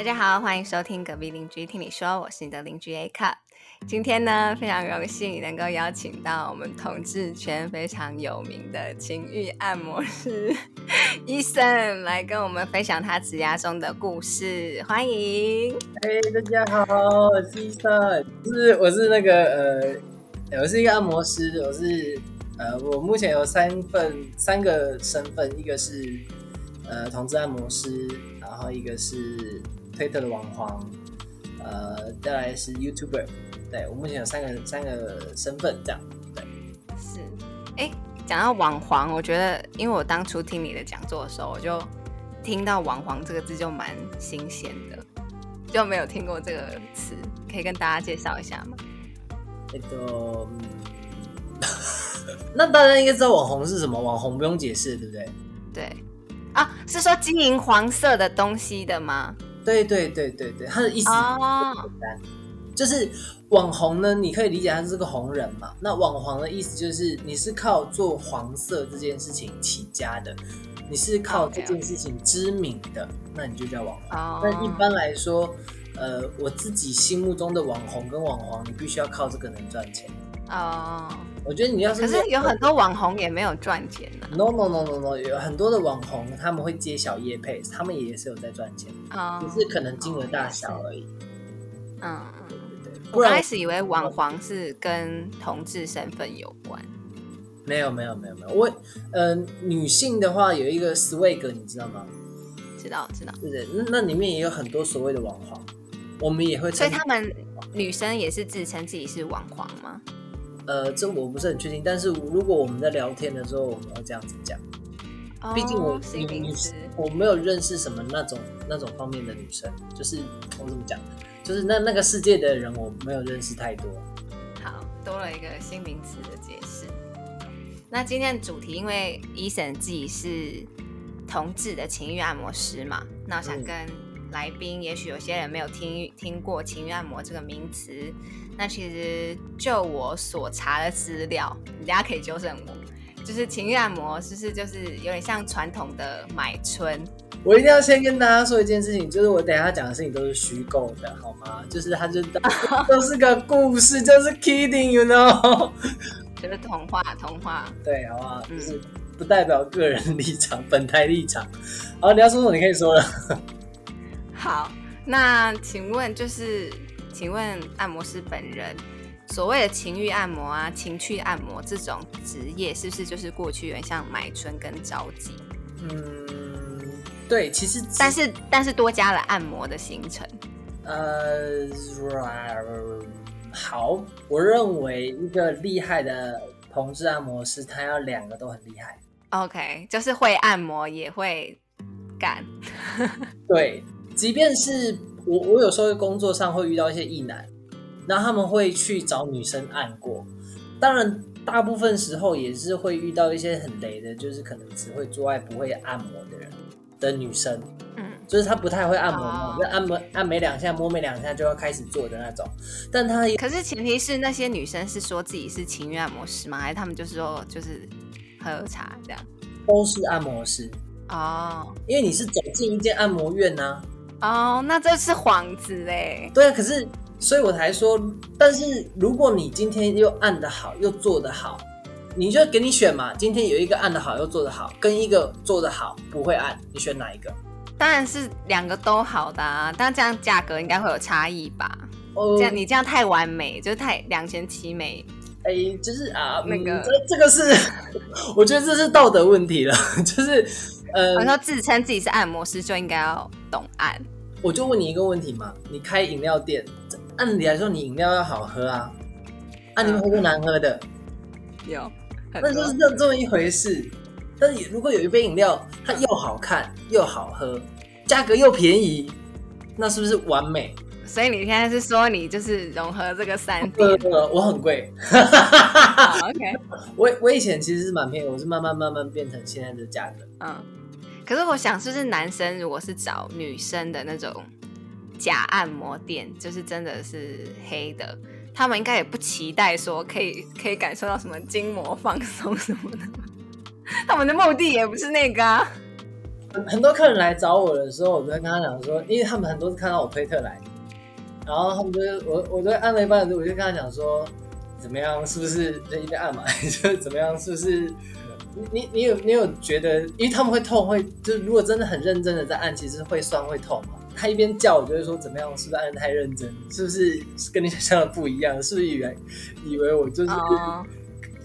大家好，欢迎收听隔壁邻居听你说，我是你的邻居 A Cup。今天呢，非常荣幸能够邀请到我们同志圈非常有名的情欲按摩师 医生来跟我们分享他职涯中的故事。欢迎！哎，大家好，我是医生，是我是那个呃，我是一个按摩师，我是呃，我目前有三份三个身份，一个是呃同志按摩师，然后一个是推特的网黄，呃，再来是 YouTuber。对我目前有三个三个身份，这样对。是，哎，讲到网黄，我觉得，因为我当初听你的讲座的时候，我就听到“网黄”这个字就蛮新鲜的，就没有听过这个词，可以跟大家介绍一下吗？那个，那大家应该知道网红是什么，网红不用解释，对不对？对，啊，是说经营黄色的东西的吗？对对对对对，他的意思很简单，就是。网红呢，你可以理解他是个红人嘛？那网黄的意思就是你是靠做黄色这件事情起家的，你是靠这件事情知名的，那你就叫网黄。但一般来说，呃，我自己心目中的网红跟网黄，你必须要靠这个能赚钱。哦，我觉得你要是可是有很多网红也没有赚钱呢。No no no no no，有很多的网红他们会接小业配，他们也是有在赚钱，只是可能金额大小而已。嗯。我刚开始以为网黄是跟同志身份有关，没有没有没有没有。我呃，女性的话有一个 swag，你知道吗？知道知道。对对，那里面也有很多所谓的网黄，我们也会。所以他们女生也是自称自己是网黄吗？呃，这我不是很确定。但是如果我们在聊天的时候，我们会这样子讲。毕竟我我没有认识什么那种那种方面的女生，就是我怎么讲？就是那那个世界的人，我没有认识太多。好多了一个新名词的解释。那今天的主题，因为医生自己是同志的情欲按摩师嘛，那我想跟来宾，也许有些人没有听听过情欲按摩这个名词。那其实就我所查的资料，大家可以纠正我，就是情欲按摩，是不是就是有点像传统的买春？我一定要先跟大家说一件事情，就是我等下讲的事情都是虚构的，好吗？就是它就 都是个故事，就是 kidding，you know，就是童话，童话，对，好不好？就是不代表个人立场，本台立场。好，你要说什么，你可以说了。好，那请问，就是请问按摩师本人，所谓的情欲按摩啊、情趣按摩这种职业，是不是就是过去有点像买春跟着急？嗯。对，其实但是但是多加了按摩的行程。呃，好，我认为一个厉害的同志按摩师，他要两个都很厉害。OK，就是会按摩也会干。对，即便是我，我有时候工作上会遇到一些异男，那他们会去找女生按过。当然，大部分时候也是会遇到一些很雷的，就是可能只会做爱不会按摩的人。的女生，嗯，就是她不太会按摩嘛，就按摩按没两下，摸没两下就要开始做的那种。但她可是前提是那些女生是说自己是情欲按摩师吗？还是他们就是说就是喝茶这样？都是按摩师哦，因为你是走进一间按摩院呢。哦，那这是幌子哎。对啊，可是所以我才说，但是如果你今天又按的好，又做的好。你就给你选嘛，今天有一个按的好又做的好，跟一个做的好不会按，你选哪一个？当然是两个都好的啊，但这样价格应该会有差异吧？哦，这样你这样太完美，就是太两全其美。哎，就是啊，那个这这个是，我觉得这是道德问题了，就是呃，我说自称自己是按摩师就应该要懂按。我就问你一个问题嘛，你开饮料店，按理来说你饮料要好喝啊，按你们喝过难喝的？有。那就是这这么一回事，但是如果有一杯饮料，它又好看又好喝，价格又便宜，那是不是完美？所以你现在是说你就是融合这个三点？我很贵。OK，我我以前其实是蛮便宜，我是慢慢慢慢变成现在的价格。嗯，可是我想，是不是男生如果是找女生的那种假按摩店，就是真的是黑的。他们应该也不期待说可以 可以感受到什么筋膜放松什么的，他们的目的也不是那个啊。很多客人来找我的时候，我都会跟他讲说，因为他们很多是看到我推特来，然后他们就我我都按了一半，我就跟他讲说，怎么样，是不是就一边按嘛，就怎么样，是不是？你你有你有觉得，因为他们会痛，会就如果真的很认真的在按，其实会酸会痛嘛。他一边叫，我就会说怎么样，是不是按的太认真？是不是跟你想象的不一样？是不是以为以为我就是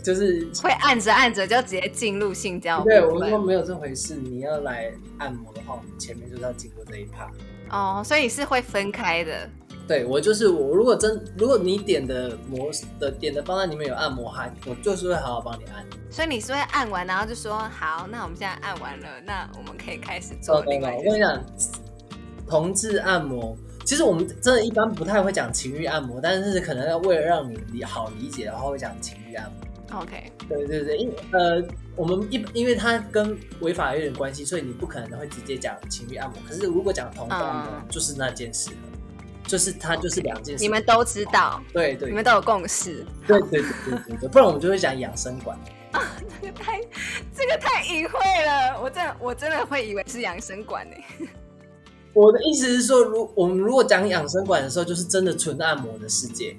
就是会按着按着就直接进入性交？对，我说没有这回事。你要来按摩的话，我们前面就是要经过这一趴。哦，所以是会分开的。对我就是我，如果真如果你点的模的点的方案里面有按摩哈，我就是会好好帮你按。所以你是会按完，然后就说好，那我们现在按完了，那我们可以开始做另外。我跟你讲，同志按摩，其实我们真的一般不太会讲情欲按摩，但是可能要为了让你理好理解的话，会讲情欲按摩。OK，对对对，因呃，我们一因为它跟违法有点关系，所以你不可能会直接讲情欲按摩。可是如果讲同志按摩，就是那件事。就是它就是两件事，你们都知道，对对，你们都有共识，对对对对对，不然我们就会讲养生馆。啊，这个太这个太隐晦了，我真的我真的会以为是养生馆呢。我的意思是说，如我们如果讲养生馆的时候，就是真的纯按摩的世界，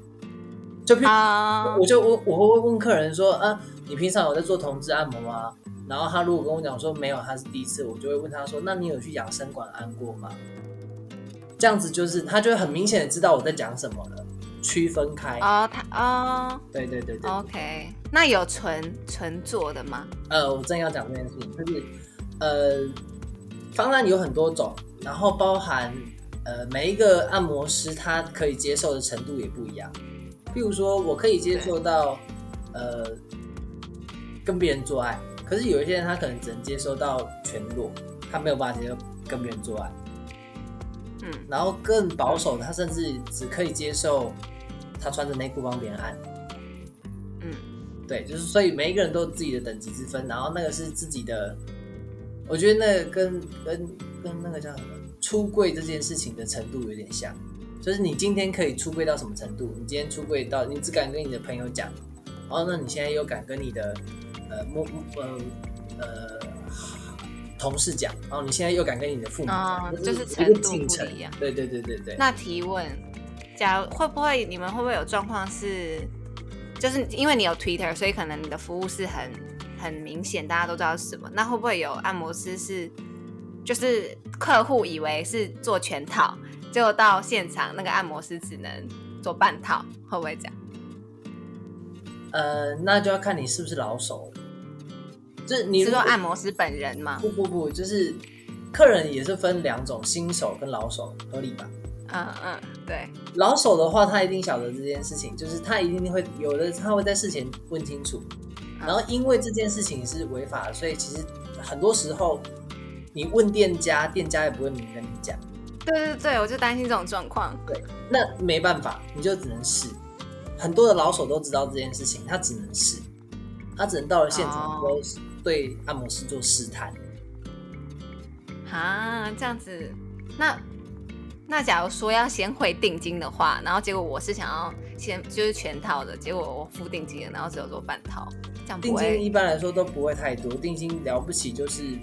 就譬如我就我我会问客人说，啊，你平常有在做同志按摩吗？然后他如果跟我讲说没有，他是第一次，我就会问他说，那你有去养生馆按过吗？这样子就是他就会很明显的知道我在讲什么了，区分开。哦，他哦，对对对对，OK，那有纯纯做的吗？呃，我正要讲这件事情，就是呃，方案有很多种，然后包含呃每一个按摩师他可以接受的程度也不一样，譬如说我可以接受到呃跟别人做爱，可是有一些人他可能只能接受到全裸，他没有办法接受跟别人做爱。嗯，然后更保守，他甚至只可以接受他穿着内裤帮别人按。嗯，对，就是所以每一个人都有自己的等级之分，然后那个是自己的，我觉得那个跟跟跟那个叫什么出柜这件事情的程度有点像，就是你今天可以出柜到什么程度？你今天出柜到你只敢跟你的朋友讲，然后，那你现在又敢跟你的呃摸呃呃。同事讲，然后你现在又敢跟你的父母讲，就是程度不一样。对对对对对。那提问，假如会不会你们会不会有状况是，就是因为你有 Twitter，所以可能你的服务是很很明显，大家都知道是什么。那会不会有按摩师是，就是客户以为是做全套，结果到现场那个按摩师只能做半套，会不会这样？呃，那就要看你是不是老手。就是你是说按摩师本人吗？不不不，就是客人也是分两种，新手跟老手，合理吧？嗯嗯，对。老手的话，他一定晓得这件事情，就是他一定会有的，他会在事前问清楚。然后因为这件事情是违法的，所以其实很多时候你问店家，店家也不会明跟你讲。对对对，我就担心这种状况。对，那没办法，你就只能试。很多的老手都知道这件事情，他只能试，他只能到了现场都。对按摩师做试探，啊，这样子，那那假如说要先汇定金的话，然后结果我是想要先就是全套的，结果我付定金了，然后只有做半套，这样定金一般来说都不会太多，定金了不起就是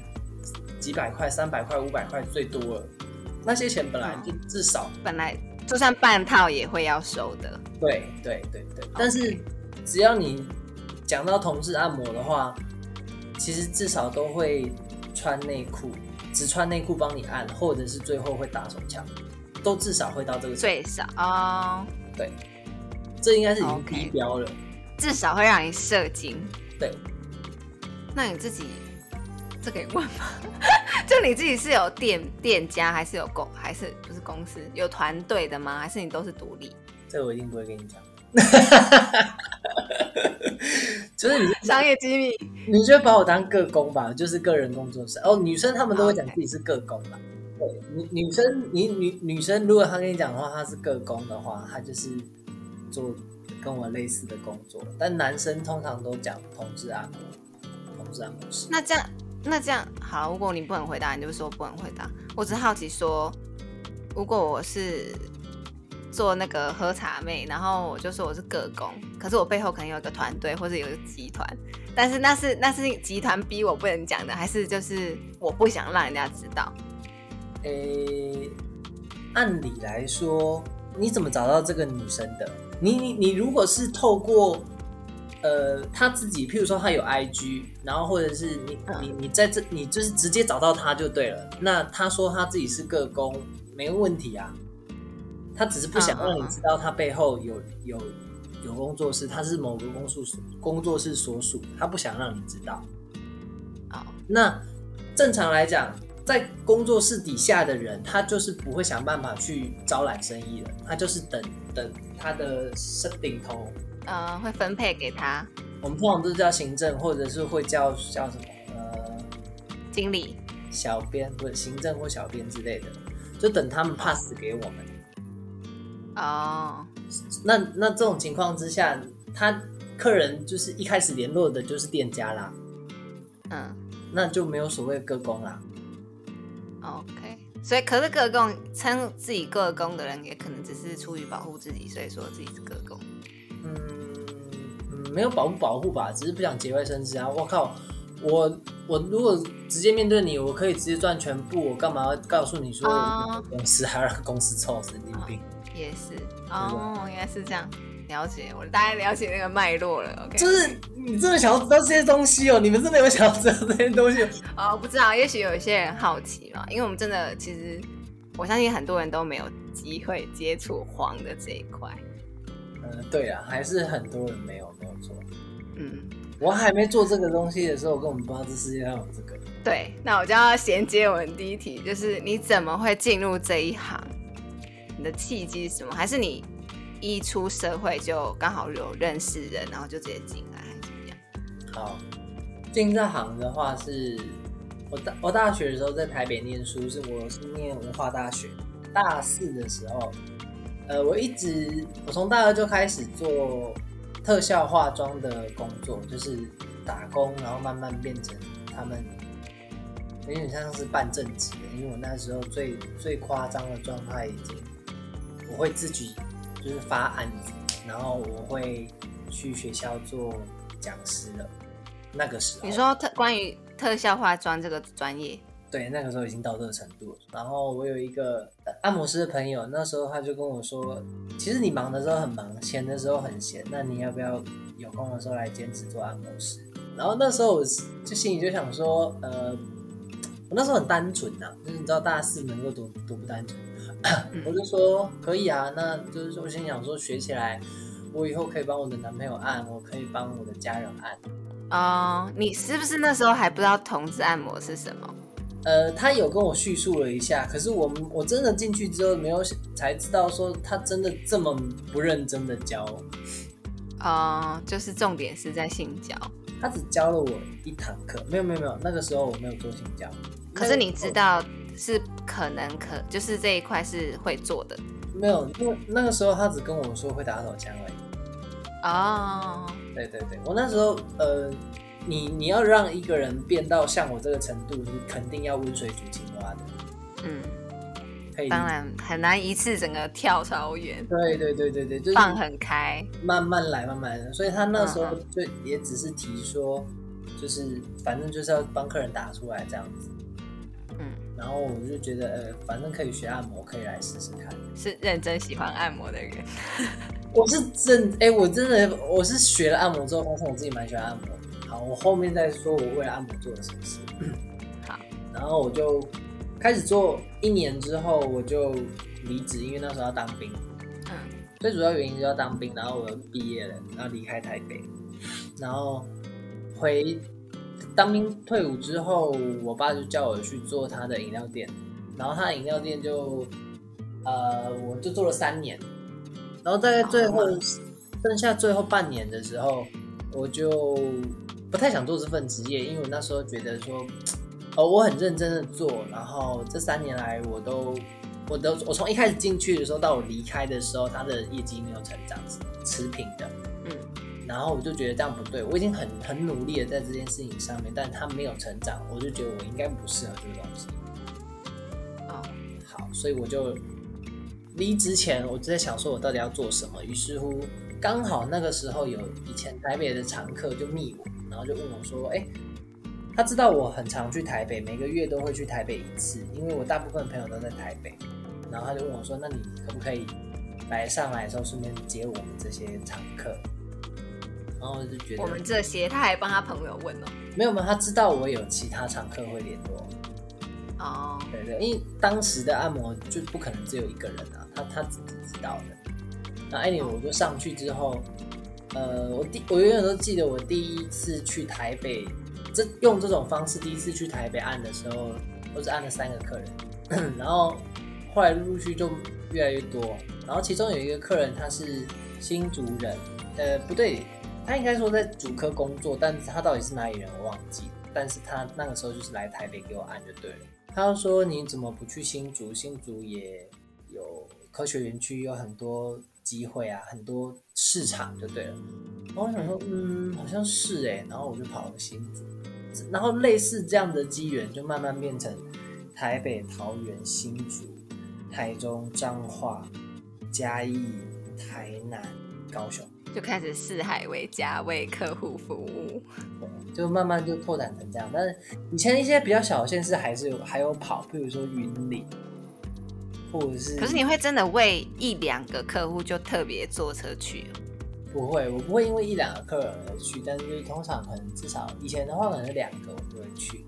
几百块、三百块、五百块最多了，那些钱本来就至少本来就算半套也会要收的，对对对对，但是只要你讲到同事按摩的话。其实至少都会穿内裤，只穿内裤帮你按，或者是最后会打手枪，都至少会到这个最少哦。对，这应该是已经低标了。至少会让你射精。对。那你自己这可以问吗？就你自己是有店店家，还是有公，还是不是公司有团队的吗？还是你都是独立？这我一定不会跟你讲。就是你 商业机密，你就把我当个工吧，就是个人工作室。哦，女生他们都会讲自己是个工吧。对，女女生，你女女生，如果她跟你讲的话，她是个工的话，她就是做跟我类似的工作。但男生通常都讲同志按摩，同志按摩师。那这样，那这样好。如果你不能回答，你就说不能回答。我只好奇说，如果我是。做那个喝茶妹，然后我就说我是个工，可是我背后可能有一个团队或者有一个集团，但是那是那是集团逼我不能讲的，还是就是我不想让人家知道？诶，按理来说，你怎么找到这个女生的？你你你如果是透过呃她自己，譬如说她有 IG，然后或者是你你你在这你就是直接找到她就对了。那她说她自己是个工，没问题啊。她只是不想让你知道他背后有有。有工作室，他是某个工作室工作室所属，他不想让你知道。好，那正常来讲，在工作室底下的人，他就是不会想办法去招揽生意的，他就是等等他的是顶头，呃，会分配给他。我们通常都是叫行政，或者是会叫叫什么呃经理、小编，或者行政或小编之类的，就等他们 pass 给我们。哦。那那这种情况之下，他客人就是一开始联络的就是店家啦，嗯，那就没有所谓个工啦。OK，所以可是个工称自己个工的人，也可能只是出于保护自己，所以说自己是个工。嗯嗯，没有保护保护吧，只是不想节外生枝啊！我靠，我我如果直接面对你，我可以直接赚全部，我干嘛要告诉你说公司还要让公司臭神经病？也是哦，原来是这样。了解，我大概了解那个脉络了。OK，就是你真的想要知道这些东西哦？你们真的有想要知道这些东西？哦，不知道，也许有一些人好奇嘛。因为我们真的，其实我相信很多人都没有机会接触黄的这一块。嗯，对啊，还是很多人没有，没有做。嗯，我还没做这个东西的时候，我根本不知道这世界上有这个。对，那我就要衔接我们第一题，就是你怎么会进入这一行？你的契机是什么？还是你一出社会就刚好有认识人，然后就直接进来，还是怎么样？好，进这行的话是，我大我大学的时候在台北念书，是我是念文化大学，大四的时候，呃，我一直我从大二就开始做特效化妆的工作，就是打工，然后慢慢变成他们有点像是半正职，因为我那时候最最夸张的状态已经。我会自己就是发案子，然后我会去学校做讲师的。那个时候，你说特关于特效化妆这个专业，对，那个时候已经到这个程度。然后我有一个按摩师的朋友，那时候他就跟我说：“其实你忙的时候很忙，闲的时候很闲，那你要不要有空的时候来兼职做按摩师？”然后那时候我就心里就想说：“呃，我那时候很单纯呐，就是你知道大四能够多多不单纯。”我就说可以啊，那就是我心想说学起来，我以后可以帮我的男朋友按，我可以帮我的家人按。哦，你是不是那时候还不知道同志按摩是什么？呃，他有跟我叙述了一下，可是我我真的进去之后没有才知道说他真的这么不认真的教。哦，就是重点是在性交。他只教了我一堂课，没有没有没有，那个时候我没有做性交。可是你知道。是可能可就是这一块是会做的，没有，因为那个时候他只跟我说会打手枪而已。哦，对对对，我那时候呃，你你要让一个人变到像我这个程度，你肯定要温水煮青蛙的。嗯，可以，当然很难一次整个跳超远。对对对对对，就是放很开，慢慢来，慢慢来。所以他那时候就也只是提说，就是反正就是要帮客人打出来这样子。然后我就觉得，呃，反正可以学按摩，可以来试试看。是认真喜欢按摩的人。我是真，哎，我真的，我是学了按摩之后，发现我自己蛮喜欢按摩。好，我后面再说我为了按摩做了什么事。好，然后我就开始做，一年之后我就离职，因为那时候要当兵。嗯。最主要原因是要当兵，然后我毕业了，然后离开台北，然后回。当兵退伍之后，我爸就叫我去做他的饮料店，然后他的饮料店就，呃，我就做了三年，然后大概最后剩下最后半年的时候，我就不太想做这份职业，因为我那时候觉得说，哦，我很认真的做，然后这三年来我都，我都，我从一开始进去的时候到我离开的时候，他的业绩没有成长，持平的，嗯。然后我就觉得这样不对，我已经很很努力的在这件事情上面，但他没有成长，我就觉得我应该不适合这个东西。哦，好，所以我就离职前我就在想说，我到底要做什么。于是乎，刚好那个时候有以前台北的常客就密我，然后后就问我说：“哎，他知道我很常去台北，每个月都会去台北一次，因为我大部分朋友都在台北。然后他就问我说：那你可不可以来上来的时候顺便接我们这些常客？然后就觉得我们这些，他还帮他朋友问哦。没有没有，他知道我有其他常客会联络。哦，对对，因为当时的按摩就不可能只有一个人啊，他他自己知道的。那 anyway，我就上去之后，呃，我第我永远都记得我第一次去台北，这用这种方式第一次去台北按的时候，我只按了三个客人，然后后来陆陆续就越来越多，然后其中有一个客人他是新竹人，呃，不对，他应该说在主科工作，但他到底是哪里人我忘记，但是他那个时候就是来台北给我按就对了。他说你怎么不去新竹？新竹也有科学园区，有很多。机会啊，很多市场就对了。然后我想说，嗯，好像是哎。然后我就跑了新竹，然后类似这样的机缘，就慢慢变成台北、桃园、新竹、台中、彰化、嘉义、台南、高雄，就开始四海为家，为客户服务。对，就慢慢就拓展成这样。但是以前一些比较小的县市还是有还有跑，比如说云林。或者是，可是你会真的为一两个客户就特别坐车去？不会，我不会因为一两个客人而去，但是通常可能至少以前的话可能是两个我就会去，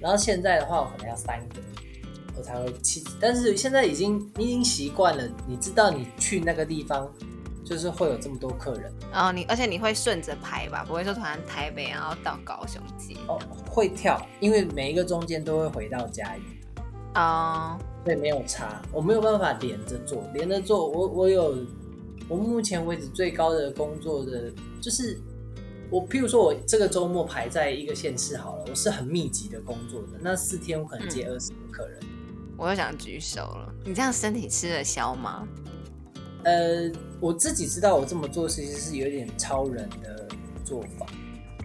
然后现在的话我可能要三个我才会去，但是现在已经已经习惯了，你知道你去那个地方就是会有这么多客人，然后你而且你会顺着排吧，不会说突然台北然后到高雄接哦，会跳，因为每一个中间都会回到嘉义。啊。对，没有差，我没有办法连着做，连着做，我我有，我目前为止最高的工作的就是，我譬如说我这个周末排在一个县市好了，我是很密集的工作的，那四天我可能接二十个客人，我又想举手了，你这样身体吃得消吗？呃，我自己知道我这么做其实是有点超人的做法，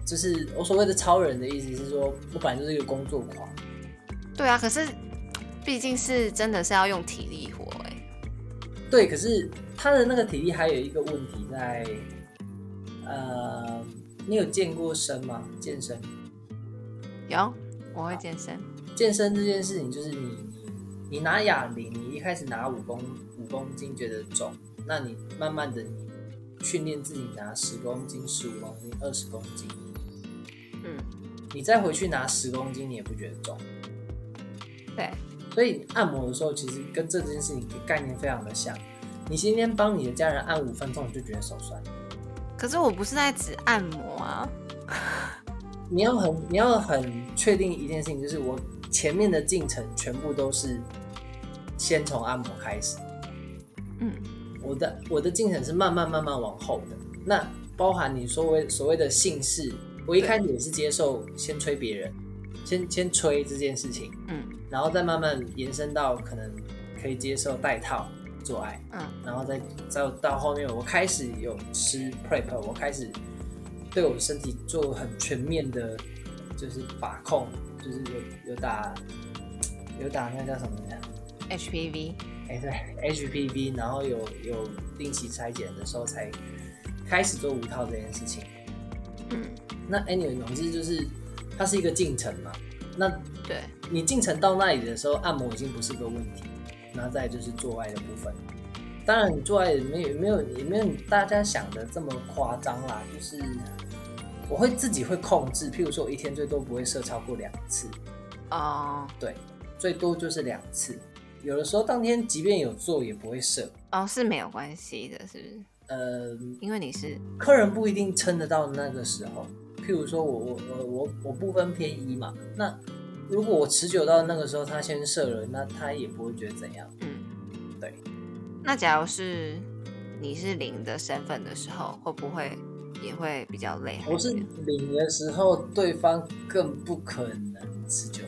就是我所谓的超人的意思是说，我本来就是一个工作狂，对啊，可是。毕竟是真的是要用体力活哎，对，可是他的那个体力还有一个问题在，呃，你有健过身吗？健身？有，我会健身。健身这件事情就是你你你拿哑铃，你一开始拿五公五公斤觉得重，那你慢慢的你训练自己拿十公斤、十五公斤、二十公斤，嗯，你再回去拿十公斤，你也不觉得重，对。所以按摩的时候，其实跟这件事情概念非常的像。你今天帮你的家人按五分钟，你就觉得手酸。可是我不是在指按摩啊。你要很你要很确定一件事情，就是我前面的进程全部都是先从按摩开始。嗯，我的我的进程是慢慢慢慢往后的。那包含你所谓所谓的姓氏，我一开始也是接受先吹别人，先先吹这件事情。嗯。然后再慢慢延伸到可能可以接受带套做爱，嗯，然后再再到后面，我开始有吃 prep，我开始对我身体做很全面的，就是把控，就是有有打有打那个叫什么呀？HPV，哎对，HPV，然后有有定期裁剪的时候才开始做无套这件事情。嗯，那 anyway，总之就是它是一个进程嘛，那。对你进程到那里的时候，按摩已经不是个问题，那再就是做爱的部分。当然，你做爱也没有没有也没有大家想的这么夸张啦。就是我会自己会控制，譬如说我一天最多不会射超过两次。哦，对，最多就是两次。有的时候当天即便有做也不会射。哦，是没有关系的，是不是？呃，因为你是客人不一定撑得到那个时候。譬如说我我我我我不分偏一嘛，那。如果我持久到那个时候，他先射了，那他也不会觉得怎样。嗯，对。那假如是你是零的身份的时候，会不会也会比较累？我是零的时候，对方更不可能持久。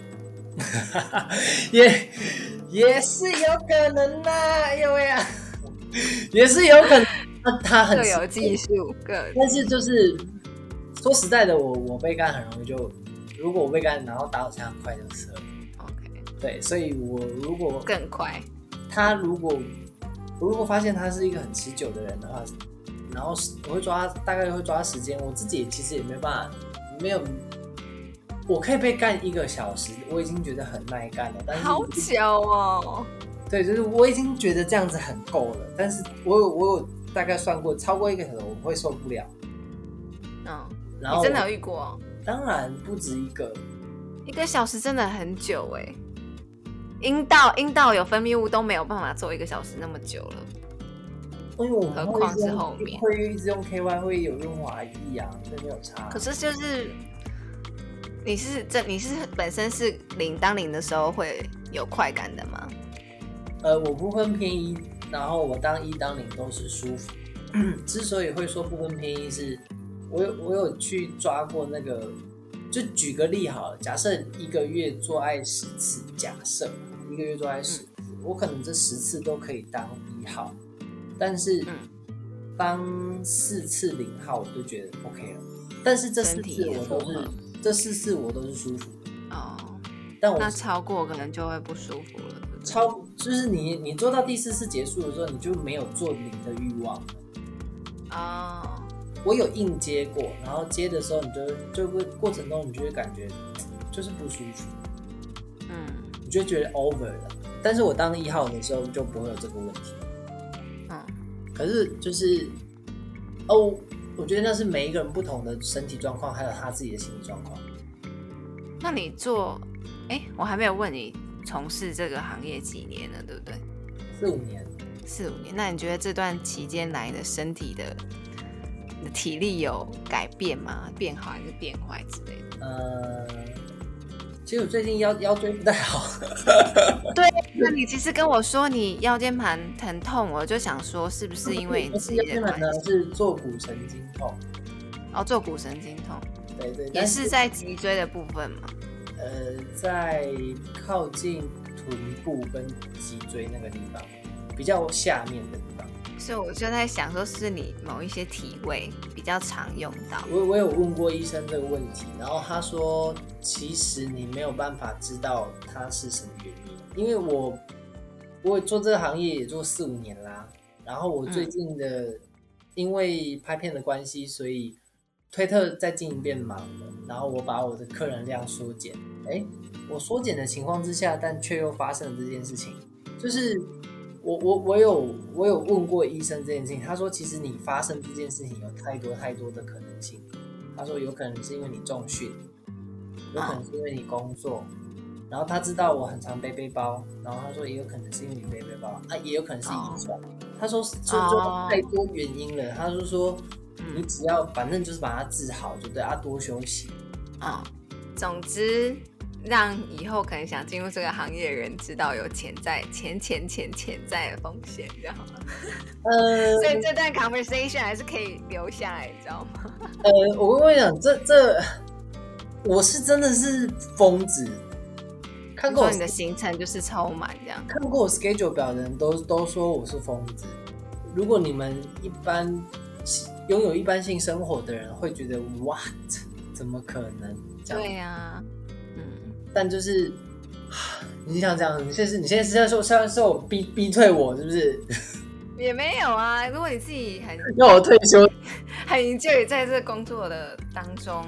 也也是有可能呐，哎呦喂啊，也是有可能。他他很有技术，各。但是就是说实在的，我我被干很容易就。如果我被干，然后打手枪很快就射了。OK，对，所以我如果更快，他如果我如果发现他是一个很持久的人的话，然后我会抓大概会抓时间，我自己其实也没办法，没有，我可以被干一个小时，我已经觉得很耐干了。但是好久哦。对，就是我已经觉得这样子很够了，但是我有我有大概算过，超过一个小时我会受不了。嗯，然后真的有遇过？当然不止一个，一个小时真的很久哎。阴道阴道有分泌物都没有办法做一个小时那么久了，因为我们何况是后面会一直用 KY 会有用华裔啊，所以没有差。可是就是你是这你是本身是零当零的时候会有快感的吗？呃，我不分偏一，然后我当一当零都是舒服。之所以会说不分偏一，是我有我有去抓过那个，就举个例好了，假设一个月做爱十次，假设。一个月做爱十次，我可能这十次都可以当一号，但是当四次零号我就觉得 OK 了。但是这四次我都是这四次我都是舒服的哦。但我那超过可能就会不舒服了。超就是你你做到第四次结束的时候，你就没有做零的欲望哦。我有硬接过，然后接的时候你就就会过程中你就会感觉就是不舒服。嗯你就觉得 over 了，但是我当一号的时候就不会有这个问题。嗯，可是就是哦，我觉得那是每一个人不同的身体状况，还有他自己的心理状况。那你做，哎，我还没有问你从事这个行业几年了，对不对？四五年。四五年，那你觉得这段期间来的身体的体力有改变吗？变好还是变坏之类的？呃。其实我最近腰腰椎不太好。对，那你其实跟我说你腰间盘疼痛，我就想说是不是因为你腰间盘呢是坐骨神经痛？哦，坐骨神经痛。对对，也是在脊椎的部分嘛？呃，在靠近臀部跟脊椎那个地方，比较下面的地方。所以我就在想，说是你某一些体位比较常用到。我我有问过医生这个问题，然后他说，其实你没有办法知道它是什么原因，因为我我做这个行业也做四五年啦，然后我最近的因为拍片的关系，所以推特在经营变忙了，然后我把我的客人量缩减。哎，我缩减的情况之下，但却又发生了这件事情，就是。我我我有我有问过医生这件事情，他说其实你发生这件事情有太多太多的可能性。他说有可能是因为你重训，有可能是因为你工作，然后他知道我很常背背包，然后他说也有可能是因为你背背包，啊也有可能是遗传。他说说说太多原因了，他就说你只要反正就是把它治好就对，啊多休息。啊，总之。让以后可能想进入这个行业的人知道有潜在、潜潜潜潜在的风险，这样好了。呃，所以这段 conversation 还是可以留下来，你知道吗？呃，我跟你讲，这这我是真的是疯子。看过你的行程就是超满这样。看过我 schedule 表的人都都说我是疯子。如果你们一般拥有一般性生活的人会觉得 what？怎么可能？对呀。但就是，你想这样，你现在是，你现在是在说，是在说我逼逼退我，是不是？也没有啊，如果你自己很 要我退休，很 enjoy 在这工作的当中，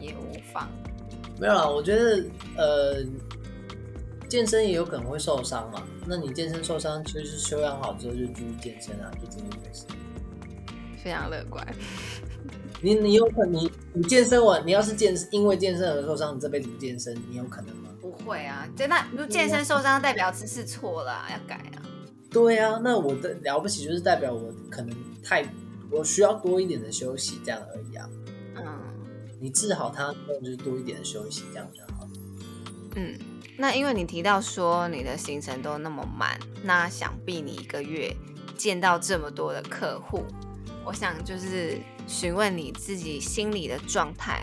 也无妨。没有啦，我觉得呃，健身也有可能会受伤嘛。那你健身受伤，就是修养好之后就继续健身啊，就这么一回事。非常乐观。你你有可能你你健身完，你要是健因为健身而受伤，你这辈子不健身，你有可能吗？不会啊，对那如果健身受伤，代表姿势错了，要改啊。对啊，那我的了不起就是代表我可能太我需要多一点的休息，这样而已啊。嗯，你治好它，那就是多一点的休息，这样就好。嗯，那因为你提到说你的行程都那么满，那想必你一个月见到这么多的客户。我想就是询问你自己心里的状态，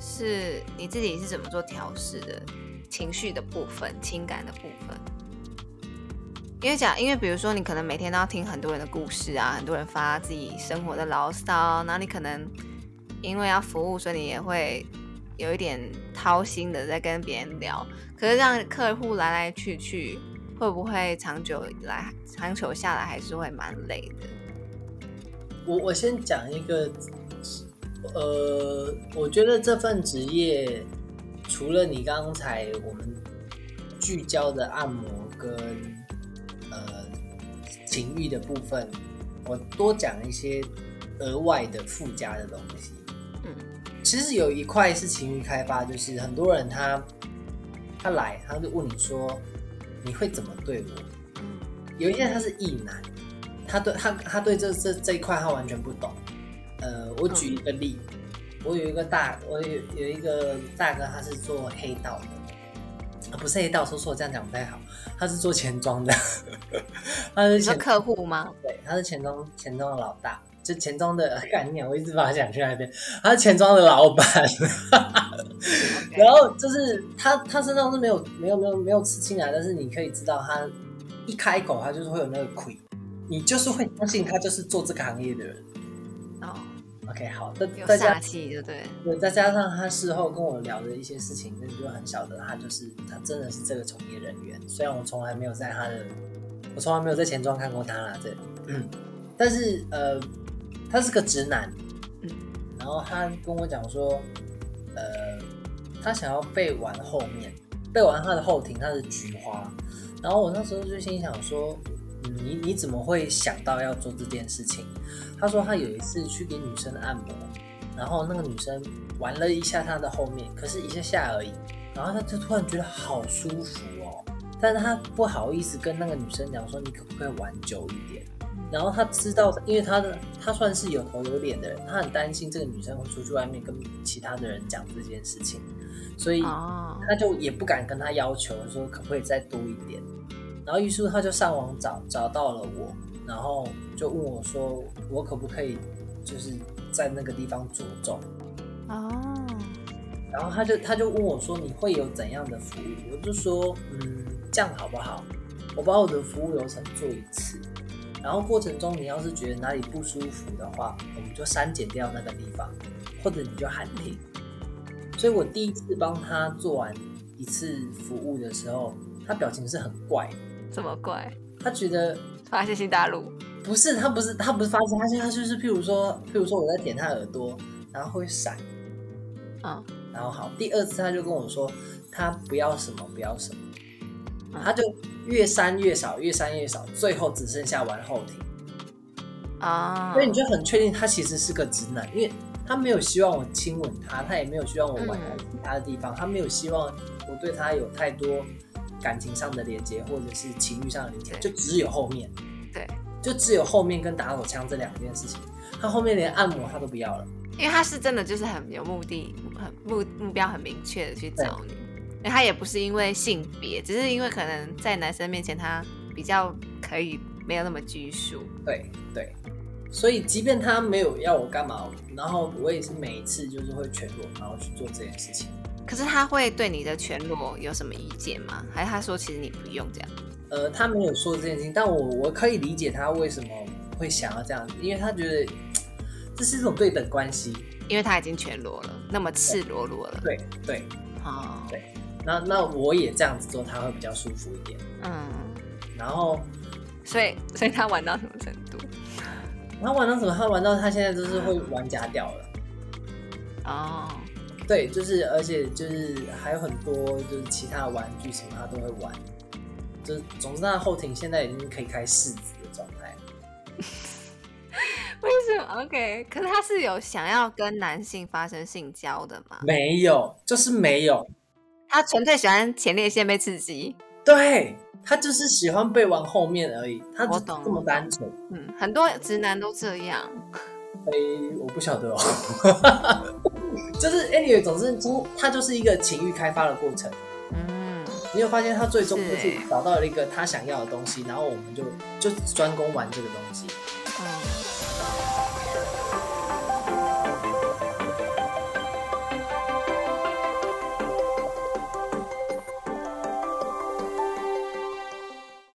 是你自己是怎么做调试的，情绪的部分、情感的部分。因为讲，因为比如说你可能每天都要听很多人的故事啊，很多人发自己生活的牢骚，然后你可能因为要服务，所以你也会有一点掏心的在跟别人聊。可是让客户来来去去，会不会长久来长久下来还是会蛮累的？我我先讲一个，呃，我觉得这份职业除了你刚才我们聚焦的按摩跟呃情欲的部分，我多讲一些额外的附加的东西。嗯，其实有一块是情欲开发，就是很多人他他来，他就问你说你会怎么对我？嗯，有一些他是异男。他对他，他对这这这一块他完全不懂。呃，我举一个例，我有一个大，我有有一个大哥，他是做黑道的，啊，不是黑道，说错，这样讲不太好，他是做钱庄的。他是钱客户吗？对，他是钱庄钱庄的老大，就钱庄的 概念，我一直把他讲去那边，他是钱庄的老板。然后就是他，他身上是没有没有没有没有吃进来，但是你可以知道，他一开口，他就是会有那个亏。你就是会相信他就是做这个行业的人哦。OK，好，再，再加气，对不对？对，再加上他事后跟我聊的一些事情，那你就很晓得他就是他真的是这个从业人员。虽然我从来没有在他的，我从来没有在钱庄看过他啦，这，嗯，但是呃，他是个直男，嗯，然后他跟我讲说，呃，他想要背完后面，背完他的后庭，他的菊花，然后我那时候就心想说。你你怎么会想到要做这件事情？他说他有一次去给女生按摩，然后那个女生玩了一下他的后面，可是一下下而已，然后他就突然觉得好舒服哦，但是他不好意思跟那个女生讲说你可不可以玩久一点，然后他知道，因为他的他算是有头有脸的人，他很担心这个女生会出去外面跟其他的人讲这件事情，所以他就也不敢跟他要求说可不可以再多一点。然后于是他就上网找找到了我，然后就问我说：“我可不可以就是在那个地方着重？”哦。然后他就他就问我说：“你会有怎样的服务？”我就说：“嗯，这样好不好？我把我的服务流程做一次，然后过程中你要是觉得哪里不舒服的话，我们就删减掉那个地方，或者你就喊停。”所以我第一次帮他做完一次服务的时候，他表情是很怪。这么怪？他觉得发现新大陆。不是他不是他不是发现他现在就是譬如说譬如说我在舔他耳朵，然后会闪，嗯，然后好第二次他就跟我说他不要什么不要什么，他就越删越少越删越少，最后只剩下玩后庭。啊，所以你就很确定他其实是个直男，因为他没有希望我亲吻他，他也没有希望我玩其他的地方，他没有希望我对他有太多。感情上的连接，或者是情欲上的连接，就只有后面，对，就只有后面跟打手枪这两件事情。他后面连按摩他都不要了，因为他是真的就是很有目的，很目目标很明确的去找你。他也不是因为性别，只是因为可能在男生面前他比较可以没有那么拘束。对对，所以即便他没有要我干嘛，然后我也是每一次就是会全裸，然后去做这件事情。可是他会对你的全裸有什么意见吗？还是他说其实你不用这样？呃，他没有说这件事情，但我我可以理解他为什么会想要这样子，因为他觉得这是一种对等关系，因为他已经全裸了，那么赤裸裸了。对对，哦，对，那那我也这样子做，他会比较舒服一点。嗯，然后，所以所以他玩到什么程度？他玩到什么？他玩到他现在就是会玩假掉了。哦。对，就是，而且就是还有很多，就是其他的玩具什么他都会玩，就是总之他的后庭现在已经可以开柿子的状态。为什么？OK？可是他是有想要跟男性发生性交的吗？没有，就是没有。他纯粹喜欢前列腺被刺激。对他就是喜欢被玩后面而已。他我懂，这么单纯。嗯，很多直男都这样。哎，我不晓得哦。就是 anyway，总之，从它就是一个情欲开发的过程。嗯，你有发现他最终就是找到了一个他想要的东西，然后我们就就专攻玩这个东西。嗯。